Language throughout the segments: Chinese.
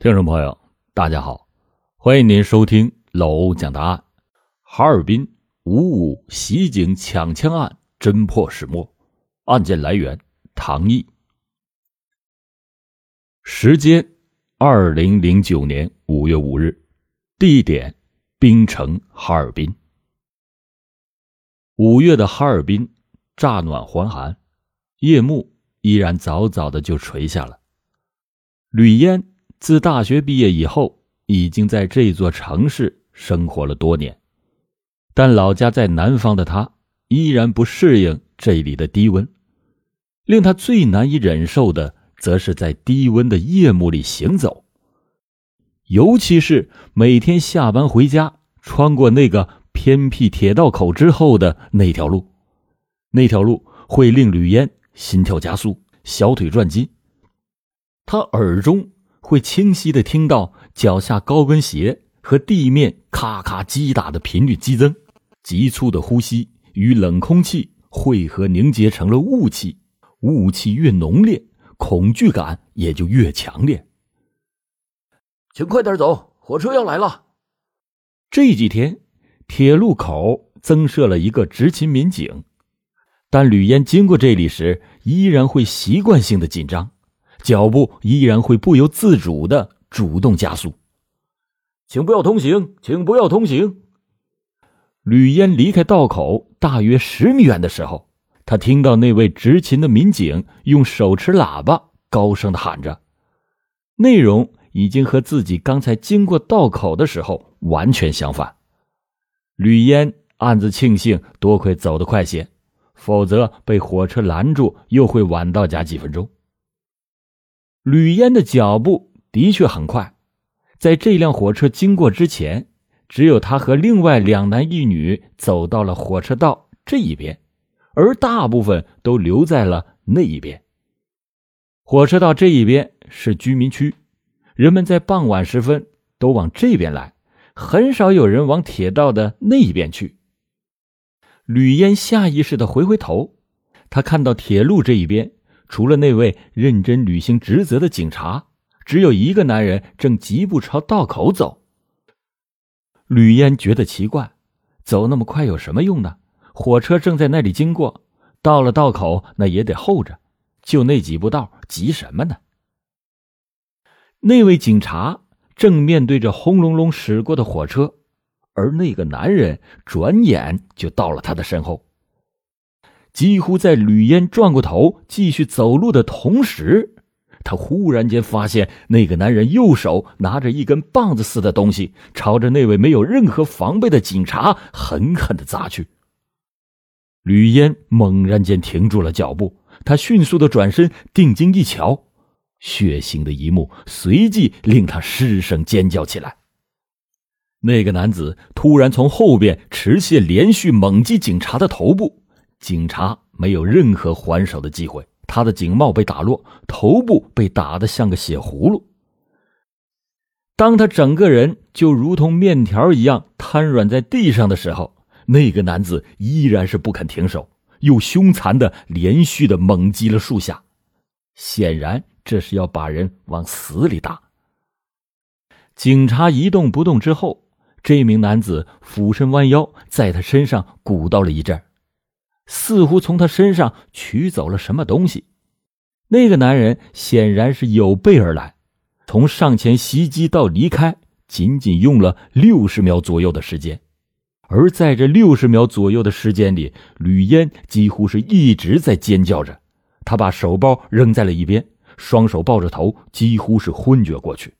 听众朋友，大家好，欢迎您收听老欧讲答案。哈尔滨五五袭警抢枪案侦破始末，案件来源唐毅。时间：二零零九年五月五日，地点：冰城哈尔滨。五月的哈尔滨乍暖还寒，夜幕依然早早的就垂下了，吕烟。自大学毕业以后，已经在这座城市生活了多年，但老家在南方的他依然不适应这里的低温。令他最难以忍受的，则是在低温的夜幕里行走，尤其是每天下班回家，穿过那个偏僻铁道口之后的那条路，那条路会令吕嫣心跳加速，小腿转筋，他耳中。会清晰的听到脚下高跟鞋和地面咔咔击打的频率激增，急促的呼吸与冷空气汇合凝结成了雾气，雾气越浓烈，恐惧感也就越强烈。请快点走，火车要来了。这几天，铁路口增设了一个执勤民警，但吕燕经过这里时，依然会习惯性的紧张。脚步依然会不由自主的主动加速，请不要通行，请不要通行。吕嫣离开道口大约十米远的时候，他听到那位执勤的民警用手持喇叭高声的喊着，内容已经和自己刚才经过道口的时候完全相反。吕嫣暗自庆幸，多亏走得快些，否则被火车拦住，又会晚到家几分钟。吕燕的脚步的确很快，在这辆火车经过之前，只有他和另外两男一女走到了火车道这一边，而大部分都留在了那一边。火车道这一边是居民区，人们在傍晚时分都往这边来，很少有人往铁道的那一边去。吕燕下意识的回回头，他看到铁路这一边。除了那位认真履行职责的警察，只有一个男人正疾步朝道口走。吕嫣觉得奇怪，走那么快有什么用呢？火车正在那里经过，到了道口那也得候着，就那几步道，急什么呢？那位警察正面对着轰隆隆驶过的火车，而那个男人转眼就到了他的身后。几乎在吕烟转过头继续走路的同时，他忽然间发现那个男人右手拿着一根棒子似的东西，朝着那位没有任何防备的警察狠狠的砸去。吕嫣猛然间停住了脚步，他迅速的转身，定睛一瞧，血腥的一幕随即令他失声尖叫起来。那个男子突然从后边持械连续猛击警察的头部。警察没有任何还手的机会，他的警帽被打落，头部被打得像个血葫芦。当他整个人就如同面条一样瘫软在地上的时候，那个男子依然是不肯停手，又凶残的连续的猛击了数下，显然这是要把人往死里打。警察一动不动之后，这名男子俯身弯腰，在他身上鼓捣了一阵。似乎从他身上取走了什么东西，那个男人显然是有备而来，从上前袭击到离开，仅仅用了六十秒左右的时间。而在这六十秒左右的时间里，吕嫣几乎是一直在尖叫着，他把手包扔在了一边，双手抱着头，几乎是昏厥过去。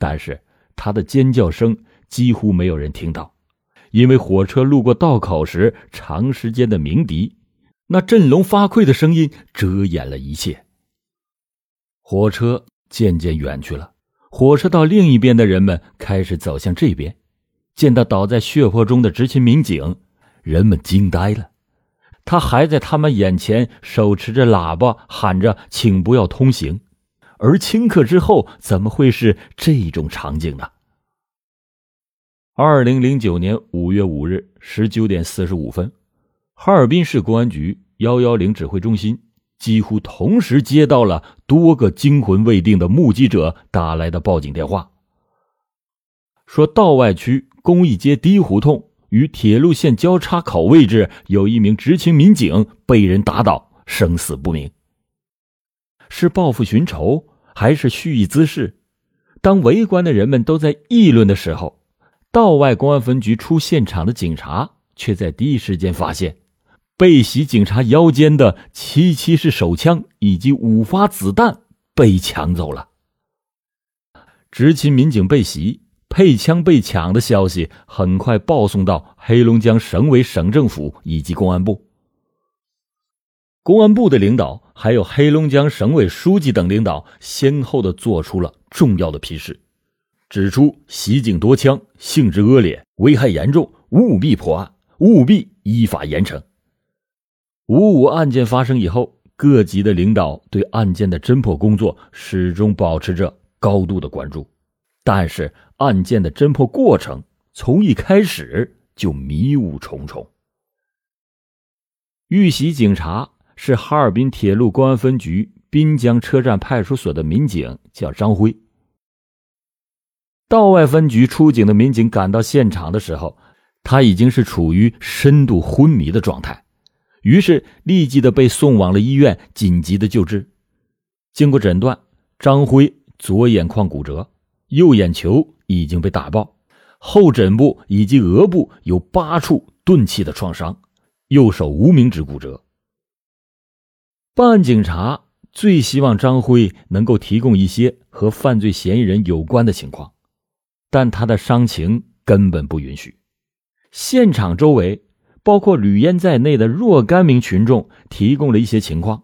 但是他的尖叫声几乎没有人听到。因为火车路过道口时，长时间的鸣笛，那振聋发聩的声音遮掩了一切。火车渐渐远去了，火车道另一边的人们开始走向这边，见到倒在血泊中的执勤民警，人们惊呆了。他还在他们眼前，手持着喇叭喊着“请不要通行”，而顷刻之后，怎么会是这种场景呢？二零零九年五月五日十九点四十五分，哈尔滨市公安局幺幺零指挥中心几乎同时接到了多个惊魂未定的目击者打来的报警电话，说道外区公益街第一胡同与铁路线交叉口位置有一名执勤民警被人打倒，生死不明。是报复寻仇，还是蓄意滋事？当围观的人们都在议论的时候，道外公安分局出现场的警察却在第一时间发现，被袭警察腰间的七七式手枪以及五发子弹被抢走了。执勤民警被袭、配枪被抢的消息很快报送到黑龙江省委省政府以及公安部。公安部的领导还有黑龙江省委书记等领导先后的做出了。重要的批示，指出袭警夺枪性质恶劣，危害严重，务必破案，务必依法严惩。五五案件发生以后，各级的领导对案件的侦破工作始终保持着高度的关注，但是案件的侦破过程从一开始就迷雾重重。遇袭警察是哈尔滨铁路公安分局滨江车站派出所的民警，叫张辉。道外分局出警的民警赶到现场的时候，他已经是处于深度昏迷的状态，于是立即的被送往了医院紧急的救治。经过诊断，张辉左眼眶骨折，右眼球已经被打爆，后枕部以及额部有八处钝器的创伤，右手无名指骨折。办案警察最希望张辉能够提供一些和犯罪嫌疑人有关的情况。但他的伤情根本不允许。现场周围，包括吕燕在内的若干名群众提供了一些情况，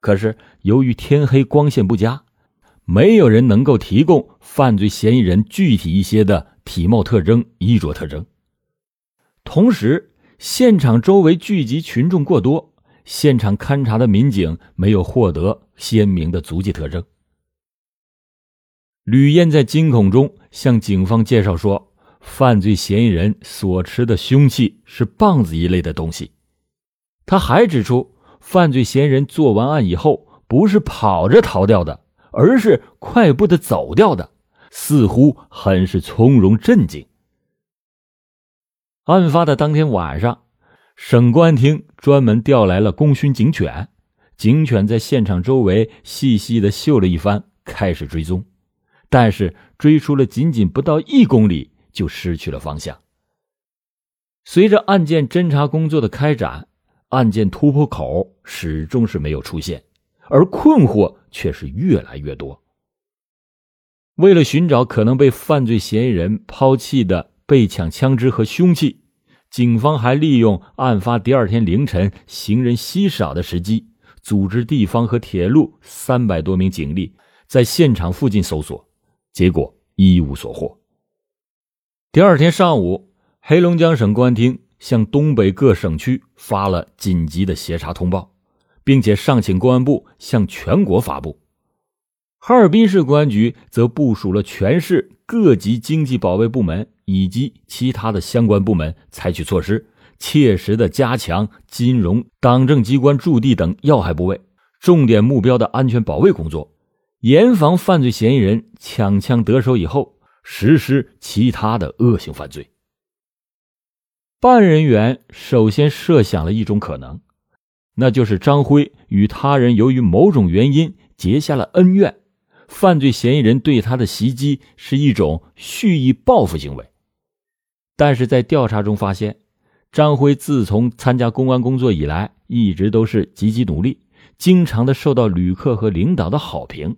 可是由于天黑光线不佳，没有人能够提供犯罪嫌疑人具体一些的体貌特征、衣着特征。同时，现场周围聚集群众过多，现场勘查的民警没有获得鲜明的足迹特征。吕燕在惊恐中向警方介绍说：“犯罪嫌疑人所持的凶器是棒子一类的东西。”他还指出，犯罪嫌疑人做完案以后不是跑着逃掉的，而是快步的走掉的，似乎很是从容镇静。案发的当天晚上，省公安厅专门调来了功勋警犬，警犬在现场周围细细的嗅了一番，开始追踪。但是追出了仅仅不到一公里，就失去了方向。随着案件侦查工作的开展，案件突破口始终是没有出现，而困惑却是越来越多。为了寻找可能被犯罪嫌疑人抛弃的被抢枪支和凶器，警方还利用案发第二天凌晨行人稀少的时机，组织地方和铁路三百多名警力在现场附近搜索。结果一无所获。第二天上午，黑龙江省公安厅向东北各省区发了紧急的协查通报，并且上请公安部向全国发布。哈尔滨市公安局则部署了全市各级经济保卫部门以及其他的相关部门，采取措施，切实的加强金融、党政机关驻地等要害部位、重点目标的安全保卫工作。严防犯罪嫌疑人抢枪得手以后实施其他的恶性犯罪。办案人员首先设想了一种可能，那就是张辉与他人由于某种原因结下了恩怨，犯罪嫌疑人对他的袭击是一种蓄意报复行为。但是在调查中发现，张辉自从参加公安工作以来，一直都是积极努力，经常的受到旅客和领导的好评。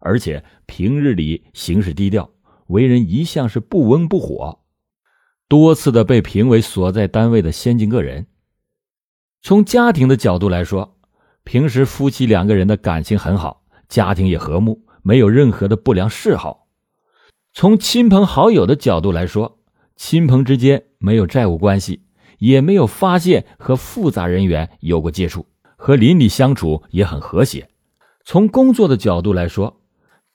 而且平日里行事低调，为人一向是不温不火，多次的被评为所在单位的先进个人。从家庭的角度来说，平时夫妻两个人的感情很好，家庭也和睦，没有任何的不良嗜好。从亲朋好友的角度来说，亲朋之间没有债务关系，也没有发现和复杂人员有过接触，和邻里相处也很和谐。从工作的角度来说，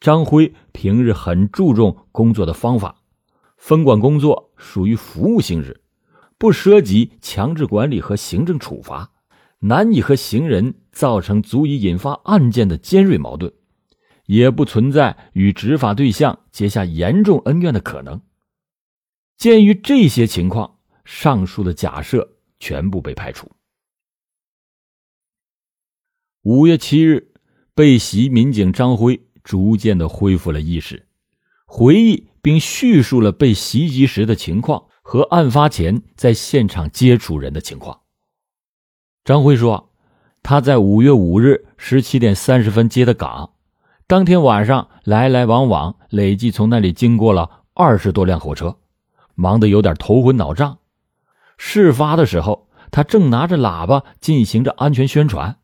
张辉平日很注重工作的方法，分管工作属于服务性质，不涉及强制管理和行政处罚，难以和行人造成足以引发案件的尖锐矛盾，也不存在与执法对象结下严重恩怨的可能。鉴于这些情况，上述的假设全部被排除。五月七日，被袭民警张辉逐渐的恢复了意识，回忆并叙述了被袭击时的情况和案发前在现场接触人的情况。张辉说：“他在五月五日十七点三十分接的岗，当天晚上来来往往，累计从那里经过了二十多辆火车，忙得有点头昏脑胀。事发的时候，他正拿着喇叭进行着安全宣传。”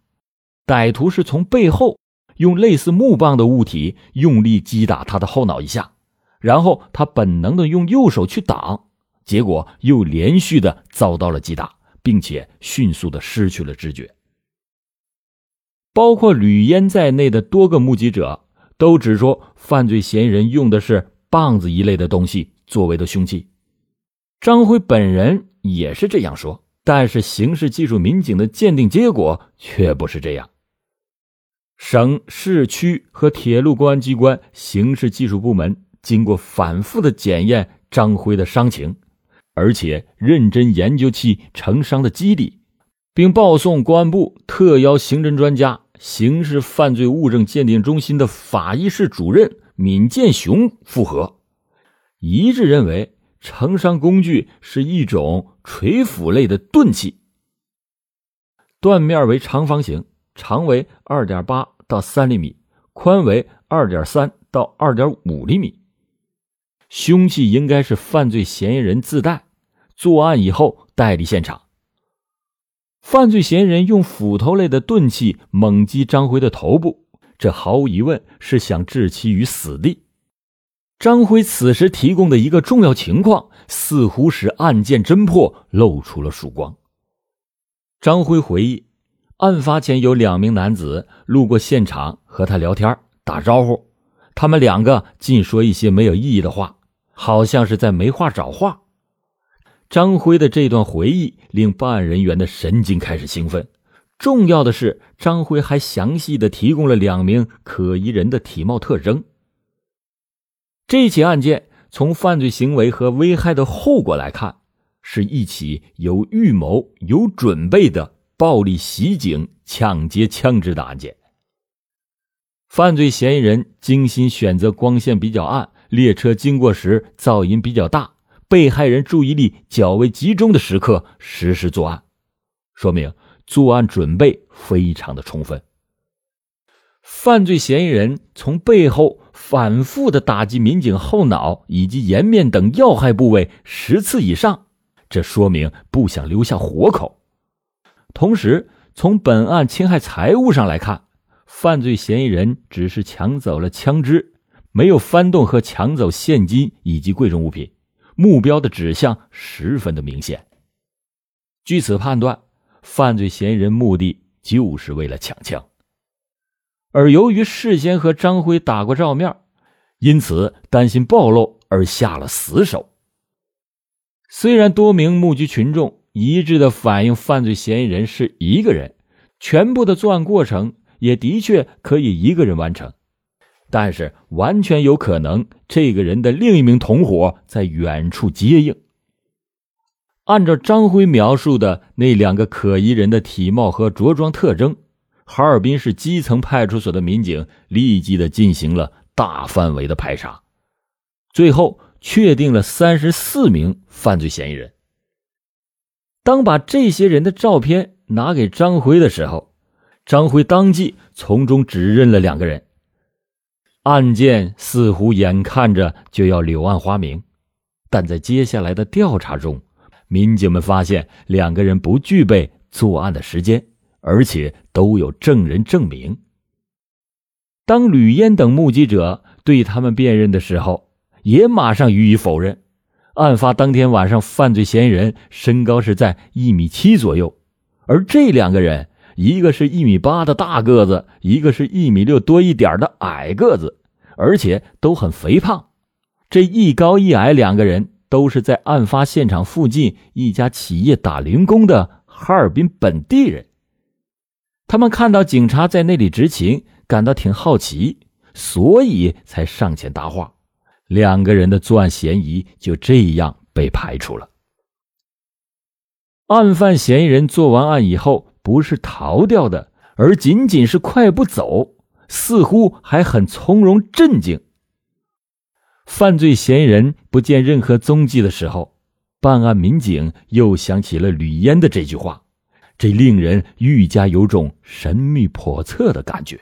歹徒是从背后用类似木棒的物体用力击打他的后脑一下，然后他本能的用右手去挡，结果又连续的遭到了击打，并且迅速的失去了知觉。包括吕嫣在内的多个目击者都指出，犯罪嫌疑人用的是棒子一类的东西作为的凶器。张辉本人也是这样说，但是刑事技术民警的鉴定结果却不是这样。省市区和铁路公安机关刑事技术部门经过反复的检验张辉的伤情，而且认真研究其成伤的机理，并报送公安部特邀刑侦专家、刑事犯罪物证鉴定中心的法医室主任闵建雄复核，一致认为成伤工具是一种锤斧类的钝器，断面为长方形。长为二点八到三厘米，宽为二点三到二点五厘米。凶器应该是犯罪嫌疑人自带，作案以后带离现场。犯罪嫌疑人用斧头类的钝器猛击张辉的头部，这毫无疑问是想置其于死地。张辉此时提供的一个重要情况，似乎使案件侦破露出了曙光。张辉回忆。案发前有两名男子路过现场和他聊天打招呼，他们两个尽说一些没有意义的话，好像是在没话找话。张辉的这段回忆令办案人员的神经开始兴奋。重要的是，张辉还详细的提供了两名可疑人的体貌特征。这起案件从犯罪行为和危害的后果来看，是一起有预谋、有准备的。暴力袭警、抢劫、枪支的案件，犯罪嫌疑人精心选择光线比较暗、列车经过时噪音比较大、被害人注意力较为集中的时刻实施作案，说明作案准备非常的充分。犯罪嫌疑人从背后反复的打击民警后脑以及颜面等要害部位十次以上，这说明不想留下活口。同时，从本案侵害财物上来看，犯罪嫌疑人只是抢走了枪支，没有翻动和抢走现金以及贵重物品，目标的指向十分的明显。据此判断，犯罪嫌疑人目的就是为了抢枪，而由于事先和张辉打过照面，因此担心暴露而下了死手。虽然多名目击群众。一致的反映，犯罪嫌疑人是一个人，全部的作案过程也的确可以一个人完成，但是完全有可能这个人的另一名同伙在远处接应。按照张辉描述的那两个可疑人的体貌和着装特征，哈尔滨市基层派出所的民警立即的进行了大范围的排查，最后确定了三十四名犯罪嫌疑人。当把这些人的照片拿给张辉的时候，张辉当即从中指认了两个人。案件似乎眼看着就要柳暗花明，但在接下来的调查中，民警们发现两个人不具备作案的时间，而且都有证人证明。当吕燕等目击者对他们辨认的时候，也马上予以否认。案发当天晚上，犯罪嫌疑人身高是在一米七左右，而这两个人，一个是一米八的大个子，一个是一米六多一点的矮个子，而且都很肥胖。这一高一矮两个人都是在案发现场附近一家企业打零工的哈尔滨本地人。他们看到警察在那里执勤，感到挺好奇，所以才上前搭话。两个人的作案嫌疑就这样被排除了。案犯嫌疑人做完案以后，不是逃掉的，而仅仅是快步走，似乎还很从容镇静。犯罪嫌疑人不见任何踪迹的时候，办案民警又想起了吕嫣的这句话，这令人愈加有种神秘叵测的感觉。